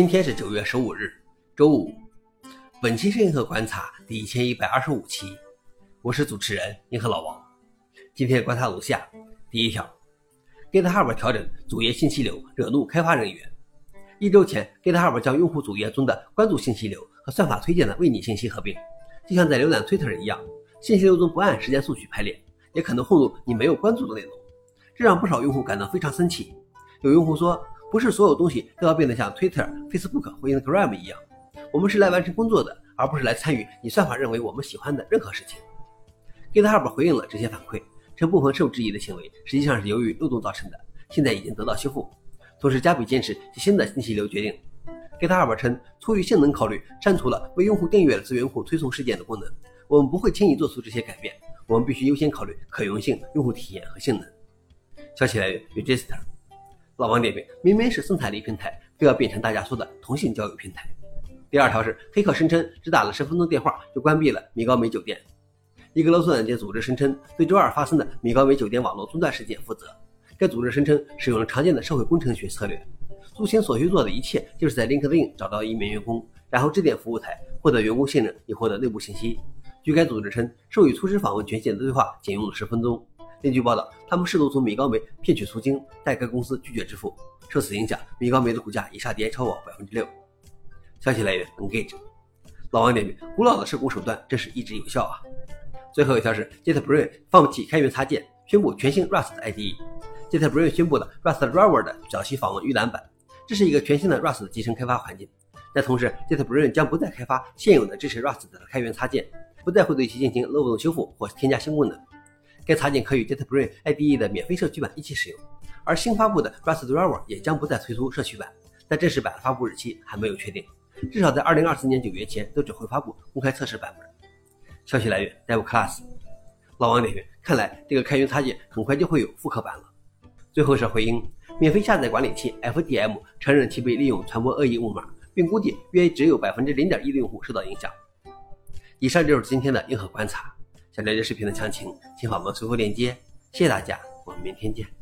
今天是九月十五日，周五。本期是银河观察第一千一百二十五期，我是主持人银河老王。今天观察如下：第一条，GitHub 调整主页信息流，惹怒开发人员。一周前，GitHub 将用户主页中的关注信息流和算法推荐的为你信息合并，就像在浏览 Twitter 一样，信息流中不按时间顺序排列，也可能混入你没有关注的内容，这让不少用户感到非常生气。有用户说。不是所有东西都要变得像 Twitter、Facebook 或 Instagram 一样。我们是来完成工作的，而不是来参与你算法认为我们喜欢的任何事情。GitHub 回应了这些反馈，称部分受质疑的行为实际上是由于漏洞造成的，现在已经得到修复。同时，加倍坚持新的信息流决定。GitHub 称，出于性能考虑，删除了为用户订阅的资源库推送事件的功能。我们不会轻易做出这些改变，我们必须优先考虑可用性、用户体验和性能。消息来源：Register。老王点评：明明是生产力平台，非要变成大家说的同性交友平台。第二条是黑客声称只打了十分钟电话就关闭了米高梅酒店。一个勒索软件组织声称对周二发生的米高梅酒店网络中断事件负责。该组织声称使用了常见的社会工程学策略，入侵所需做的一切就是在 LinkedIn 找到一名员工，然后致电服务台获得员工信任以获得内部信息。据该组织称，授予初始访问权限的对话仅用了十分钟。另据报道，他们试图从米高梅骗取赎金，但该公司拒绝支付。受此影响，米高梅的股价已下跌超过百分之六。消息来源：Engage。老王点评：古老的施工手段真是一直有效啊！最后一条是 JetBrains 放弃开源插件，宣布全新 Rust IDE。JetBrains 宣布了 Rust Driver 的早期访问预览版，这是一个全新的 Rust 集成开发环境。但同时，JetBrains 将不再开发现有的支持 Rust 的开源插件，不再会对其进行漏洞修复或添加新功能。该插件可与 JetBrains IDE 的免费社区版一起使用，而新发布的 Rust Driver 也将不再推出社区版，但正式版发布日期还没有确定，至少在2024年9月前都只会发布公开测试版本。消息来源：DevClass。老王点评：看来这个开源插件很快就会有复刻版了。最后是回应：免费下载管理器 FDM 承认其被利用传播恶意木马，并估计约只有百分之零点一的用户受到影响。以上就是今天的硬核观察。想了解视频的详情，请访问随后链接。谢谢大家，我们明天见。